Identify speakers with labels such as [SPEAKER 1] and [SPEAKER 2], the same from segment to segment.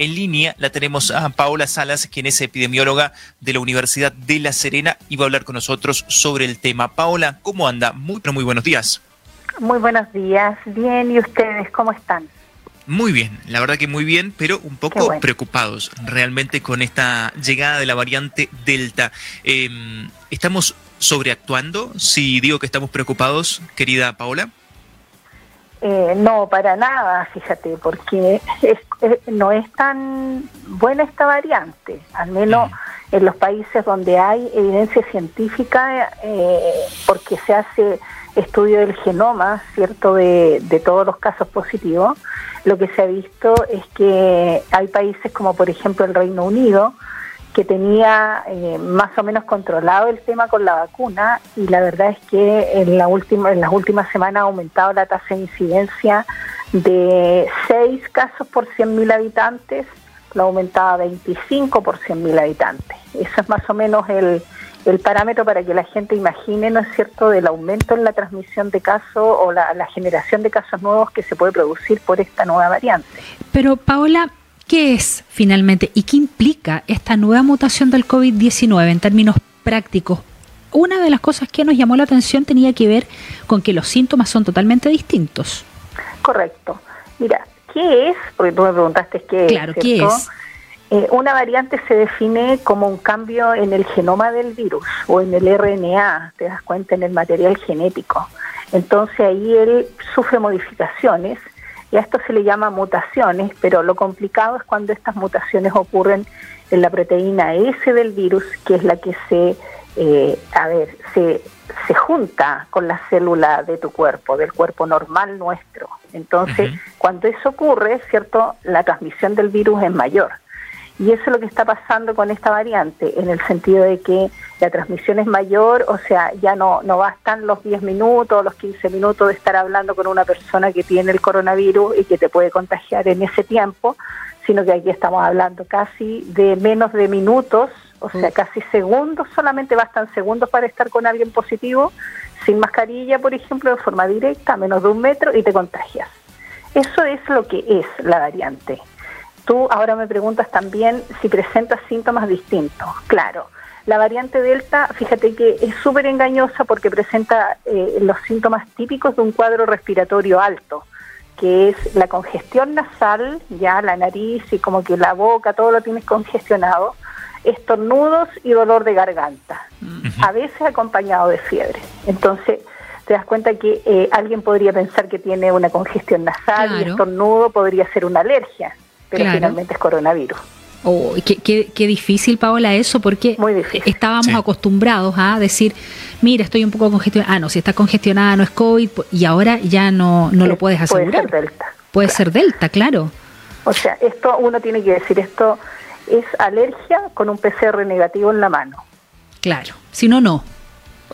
[SPEAKER 1] en línea la tenemos a Paola Salas, quien es epidemióloga de la Universidad de La Serena y va a hablar con nosotros sobre el tema. Paola, ¿cómo anda? Muy, pero muy buenos días.
[SPEAKER 2] Muy buenos días. Bien, ¿y ustedes cómo están?
[SPEAKER 1] Muy bien, la verdad que muy bien, pero un poco preocupados realmente con esta llegada de la variante Delta. Em, ¿Estamos sobreactuando si digo que estamos preocupados, querida Paola?
[SPEAKER 2] Eh, no, para nada, fíjate, porque no es tan buena esta variante, al menos en los países donde hay evidencia científica, eh, porque se hace estudio del genoma, ¿cierto?, de, de todos los casos positivos, lo que se ha visto es que hay países como por ejemplo el Reino Unido, que tenía eh, más o menos controlado el tema con la vacuna y la verdad es que en, la última, en las últimas semanas ha aumentado la tasa de incidencia de 6 casos por 100.000 habitantes, lo ha aumentado a 25 por 100.000 habitantes. Eso es más o menos el, el parámetro para que la gente imagine, ¿no es cierto?, del aumento en la transmisión de casos o la, generación de casos nuevos que se puede producir por esta nueva variante.
[SPEAKER 3] Pero, Paola, ¿qué es finalmente y qué implica esta nueva mutación del COVID-19 en términos prácticos? Una de las cosas que nos llamó la atención tenía que ver con que los síntomas son totalmente distintos.
[SPEAKER 2] Correcto. Mira, ¿qué es? Porque tú me preguntaste qué
[SPEAKER 3] es. Claro, ¿qué es?
[SPEAKER 2] Eh, una variante se define como un cambio en el genoma del virus o en el RNA, te das cuenta, en el material genético. Entonces ahí él sufre modificaciones y a esto se le llama mutaciones, pero lo complicado es cuando estas mutaciones ocurren en la proteína S del virus, que es la que se, eh, a ver, se, se junta con la célula de tu cuerpo, del cuerpo normal nuestro. Entonces, cuando eso ocurre, ¿cierto? La transmisión del virus es mayor. Y eso es lo que está pasando con esta variante, en el sentido de que la transmisión es mayor, o sea, ya no, no bastan los 10 minutos, los 15 minutos de estar hablando con una persona que tiene el coronavirus y que te puede contagiar en ese tiempo, sino que aquí estamos hablando casi de menos de minutos, o sea, mm. casi segundos, solamente bastan segundos para estar con alguien positivo, sin mascarilla, por ejemplo, de forma directa, a menos de un metro, y te contagias. Eso es lo que es la variante. Tú ahora me preguntas también si presenta síntomas distintos. Claro, la variante Delta, fíjate que es súper engañosa porque presenta eh, los síntomas típicos de un cuadro respiratorio alto, que es la congestión nasal, ya la nariz y como que la boca, todo lo tienes congestionado, estornudos y dolor de garganta, a veces acompañado de fiebre. Entonces, te das cuenta que eh, alguien podría pensar que tiene una congestión nasal y estornudo podría ser una alergia pero finalmente es coronavirus.
[SPEAKER 3] Oh, qué, qué, difícil, Paola, eso, porque estábamos acostumbrados a decir, mira, estoy un poco congestionada. Ah, no, si está congestionada no es COVID, y ahora ya no, no lo puedes asegurar.
[SPEAKER 2] Puede ser Delta.
[SPEAKER 3] Puede ser Delta, claro.
[SPEAKER 2] O sea, esto uno tiene que decir, esto es alergia con un PCR negativo en la mano.
[SPEAKER 3] Claro, si no, no.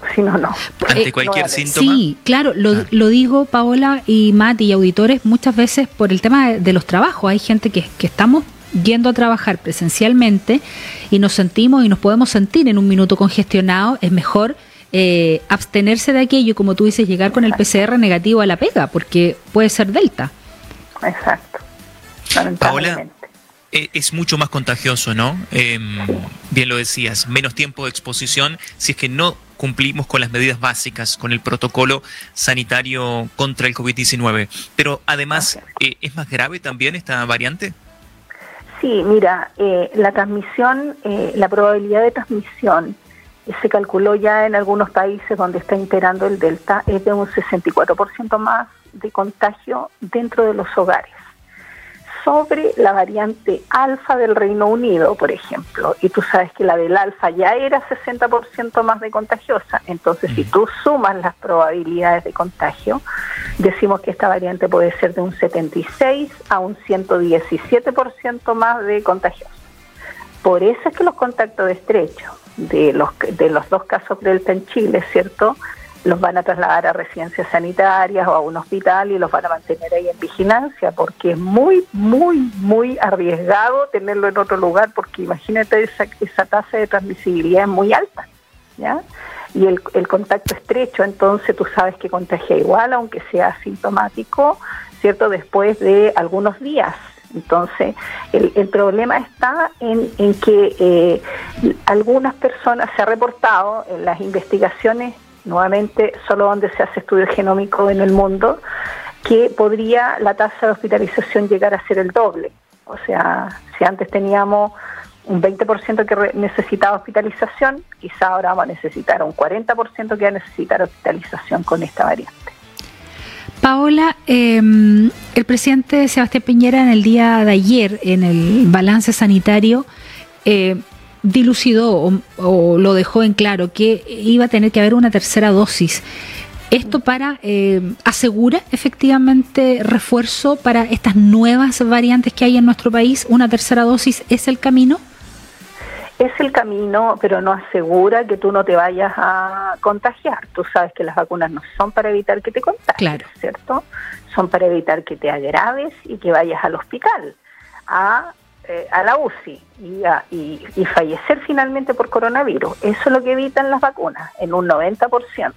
[SPEAKER 2] Si no, no.
[SPEAKER 1] Ante eh, cualquier síntoma.
[SPEAKER 3] Sí, claro, lo, lo, digo, Paola y Mati y auditores, muchas veces por el tema de, los trabajos. Hay gente que, que estamos yendo a trabajar presencialmente y nos sentimos y nos podemos sentir en un minuto congestionado, es mejor eh, abstenerse de aquello como tú dices, llegar con el PCR negativo a la pega, porque puede ser Delta.
[SPEAKER 2] Exacto.
[SPEAKER 1] Paola, eh, es mucho más contagioso, ¿no? Em, bien lo decías, menos tiempo de exposición si es que no cumplimos con las medidas básicas, con el protocolo sanitario contra el COVID-19. Pero además, eh, ¿es más grave también esta variante?
[SPEAKER 2] Sí, mira, eh, la transmisión, eh, la probabilidad de transmisión se calculó ya en algunos países donde está imperando el Delta, es de un 64% más de contagio dentro de los hogares sobre la variante alfa del Reino Unido, por ejemplo, y tú sabes que la del alfa ya era 60% más de contagiosa, entonces si tú sumas las probabilidades de contagio, decimos que esta variante puede ser de un 76 a un 117% más de contagiosa. Por eso es que los contactos estrechos de los, de los dos casos Delta en Chile, ¿cierto? Los van a trasladar a residencias sanitarias o a un hospital y los van a mantener ahí en vigilancia, porque es muy, muy, muy arriesgado tenerlo en otro lugar, porque imagínate esa, esa tasa de transmisibilidad es muy alta, ¿ya? Y el, el contacto estrecho, entonces tú sabes que contagia igual, aunque sea asintomático, ¿cierto? Después de algunos días, Entonces, el, problema está en, que eh, algunas personas se ha reportado en las investigaciones, nuevamente solo donde se hace estudio genómico en el mundo, que podría la tasa de hospitalización llegar a ser el doble. O sea, si antes teníamos un 20% que necesitaba hospitalización, quizá ahora vamos a necesitar un 40% que va a necesitar hospitalización con esta variante.
[SPEAKER 3] Paola, em, el presidente Sebastián Piñera en el día de ayer, en el balance sanitario, eh, dilucidó o, lo dejó en claro que iba a tener que haber una tercera dosis. ¿Esto para eh, asegura efectivamente refuerzo para estas nuevas variantes que hay en nuestro país? ¿Una tercera dosis es el camino?
[SPEAKER 2] Es el camino, pero no asegura que tú no te vayas a contagiar. Tú sabes que las vacunas no son para evitar que te contagies, claro. ¿cierto? Son para evitar que te agraves y que vayas al hospital, a, eh, a la UCI y, y, y fallecer finalmente por coronavirus. Eso es lo que evitan las vacunas, en un 90%.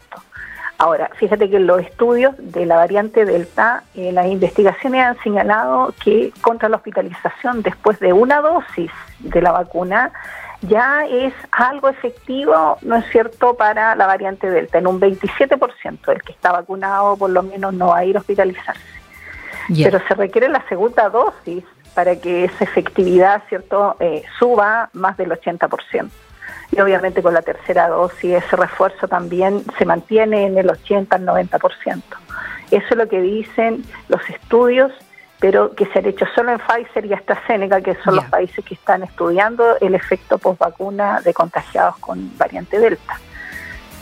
[SPEAKER 2] Ahora, fíjate que en los estudios de la variante Delta, eh, las investigaciones han señalado que contra la hospitalización después de una dosis de la vacuna ya es algo efectivo, ¿no es cierto?, para la variante Delta. En un 27% el que está vacunado por lo menos no va a ir a hospitalizarse. Pero se requiere la segunda dosis para que esa efectividad, ¿cierto?, eh, suba más del 80% y obviamente con la tercera dosis ese refuerzo también se mantiene en el 80 al 90%. Eso es lo que dicen los estudios, pero que se han hecho solo en Pfizer y AstraZeneca, que son los países que están estudiando el efecto post vacuna de contagiados con variante Delta.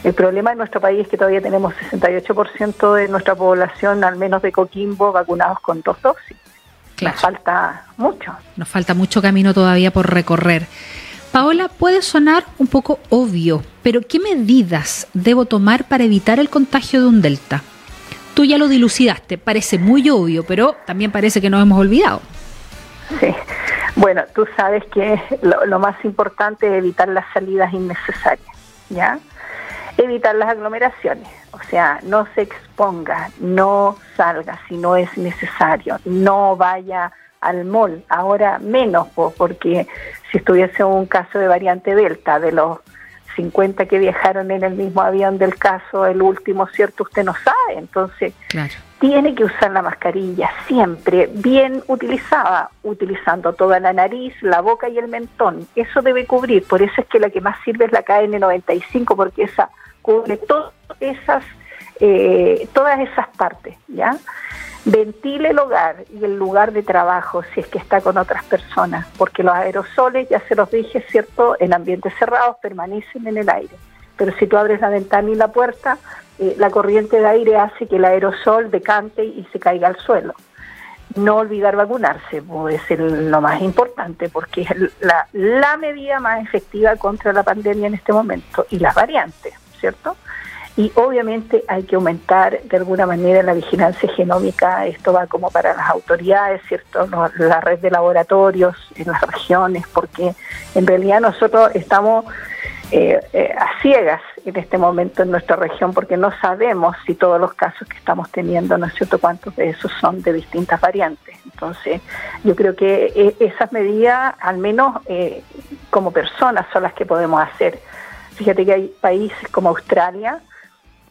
[SPEAKER 2] El problema en nuestro país es que todavía tenemos 68% de nuestra población, al menos de Coquimbo, vacunados con dos dosis. Nos falta mucho.
[SPEAKER 3] Nos falta mucho camino todavía por recorrer. Paola, puede sonar un poco obvio, pero ¿qué medidas debo tomar para evitar el contagio de un delta? Tú ya lo dilucidaste, parece muy obvio, pero también parece que nos hemos olvidado.
[SPEAKER 2] Sí, bueno, tú sabes que lo, más importante es evitar las salidas innecesarias, ¿ya? Evitar las aglomeraciones, o sea, no se exponga, no salga si no es necesario, no vaya al mall, ahora menos, porque si estuviese un caso de variante Delta, de los 50 que viajaron en el mismo avión del caso, el último, ¿cierto? Usted no sabe, entonces tiene que usar la mascarilla siempre, bien utilizada, utilizando toda la nariz, la boca y el mentón. Eso debe cubrir, por eso es que la que más sirve es la KN95, porque esa cubre todas esas, eh, todas esas partes, ¿ya? Ventile el hogar y el lugar de trabajo si es que está con otras personas, porque los aerosoles, ya se los dije, ¿cierto? En ambientes cerrados permanecen en el aire. Pero si tú abres la ventana y la puerta, eh, la corriente de aire hace que el aerosol decante y se caiga al suelo. No olvidar vacunarse puede ser lo más importante porque es la, la medida más efectiva contra la pandemia en este momento y las variantes, ¿cierto? y obviamente hay que aumentar de alguna manera la vigilancia genómica, esto va como para las autoridades, ¿cierto? la red de laboratorios en las regiones, porque en realidad nosotros estamos eh, eh, a ciegas en este momento en nuestra región porque no sabemos si todos los casos que estamos teniendo, ¿no es cierto?, cuántos de esos son de distintas variantes. Entonces, yo creo que eh, esas medidas, al menos como personas, son las que podemos hacer. Fíjate que hay países como Australia,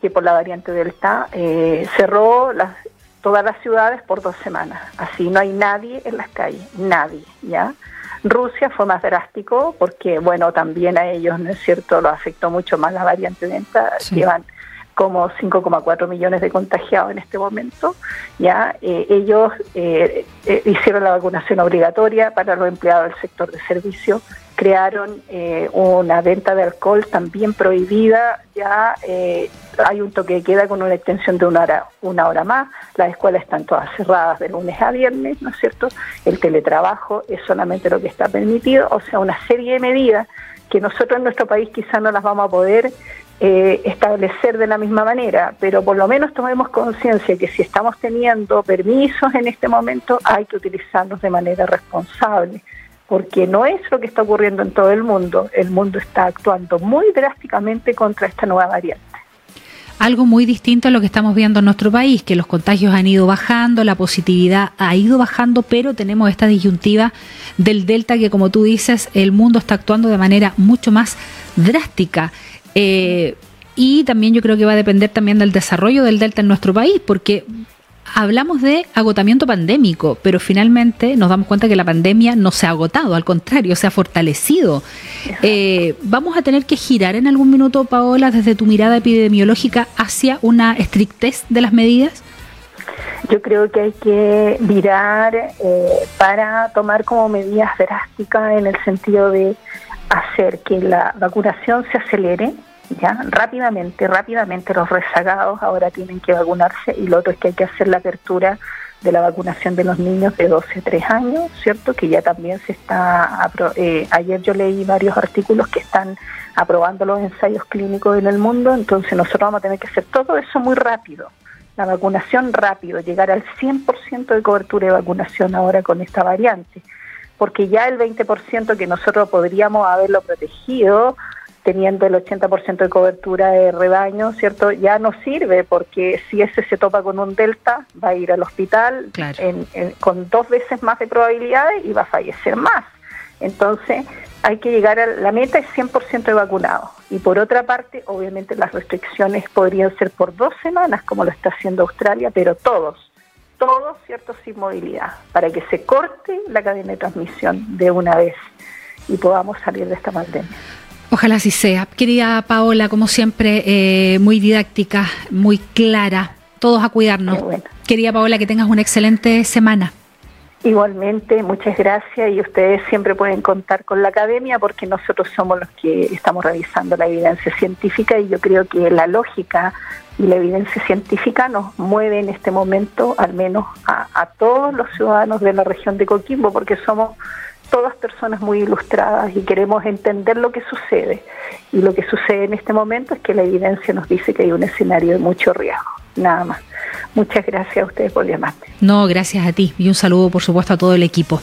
[SPEAKER 2] que por la variante Delta eh, cerró las, todas las ciudades por dos semanas. Así no hay nadie en las calles, nadie, ¿ya? Rusia fue más drástico porque, bueno, también a ellos, ¿no es cierto?, lo afectó mucho más la variante Delta, llevan como 5,4 millones de contagiados en este momento. Ya eh, ellos eh, hicieron la vacunación obligatoria para los empleados del sector de servicio, crearon una venta de alcohol también prohibida. Ya hay un toque de queda con una extensión de una hora, una hora más. Las escuelas están todas cerradas de lunes a viernes, ¿no es cierto? El teletrabajo es solamente lo que está permitido, o sea, una serie de medidas que nosotros en nuestro país quizás no las vamos a poder eh, establecer de la misma manera, pero por lo menos tomemos conciencia que si estamos teniendo permisos en este momento hay que utilizarlos de manera responsable, porque no es lo que está ocurriendo en todo el mundo, el mundo está actuando muy drásticamente contra esta nueva variante.
[SPEAKER 3] algo muy distinto a lo que estamos viendo en nuestro país, que los contagios han ido bajando, la positividad ha ido bajando, pero tenemos esta disyuntiva del Delta que, como tú dices, el mundo está actuando de manera mucho más drástica. Eh, y también yo creo que va a depender también del desarrollo del Delta en nuestro país, porque hablamos de agotamiento pandémico, pero finalmente nos damos cuenta que la pandemia no se ha agotado, al contrario, se ha fortalecido. Eh, ¿Vamos a tener que girar en algún minuto, Paola, desde tu mirada epidemiológica hacia una estrictez de las medidas?
[SPEAKER 2] Yo creo que hay que virar eh, para tomar como medidas drásticas en el sentido de hacer que la vacunación se acelere, ya rápidamente, rápidamente los rezagados ahora tienen que vacunarse y lo otro es que hay que hacer la apertura de la vacunación de los niños de 12 a 3 años, ¿cierto? Que ya también se está, eh, ayer yo leí varios artículos que están aprobando los ensayos clínicos en el mundo, entonces nosotros vamos a tener que hacer todo eso muy rápido, la vacunación rápido, llegar al 100% de cobertura de vacunación ahora con esta variante, porque ya el 20% que nosotros podríamos haberlo protegido teniendo el 80% de cobertura de rebaño, ¿cierto? Ya no sirve porque si ese se topa con un delta, va a ir al hospital con dos veces más de probabilidades y va a fallecer más. Entonces, hay que llegar a la meta es 100% de vacunados. Y por otra parte, obviamente las restricciones podrían ser por dos semanas, como lo está haciendo Australia, pero todos, todos, ¿cierto? Sin movilidad, para que se corte la cadena de transmisión de una vez y podamos salir de esta pandemia.
[SPEAKER 3] Ojalá así sea. Querida Paola, como siempre, eh, muy didáctica, muy clara. Todos a cuidarnos. Querida Paola, que tengas una excelente semana.
[SPEAKER 2] Igualmente, muchas gracias y ustedes siempre pueden contar con la academia porque nosotros somos los que estamos revisando la evidencia científica y yo creo que la lógica y la evidencia científica nos mueve en este momento al menos a, a todos los ciudadanos de la región de Coquimbo porque somos todas personas muy ilustradas y queremos entender lo que sucede. Y lo que sucede en este momento es que la evidencia nos dice que hay un escenario de mucho riesgo. Nada más. Muchas gracias a ustedes por llamarme.
[SPEAKER 3] No, gracias a ti y un saludo por supuesto a todo el equipo.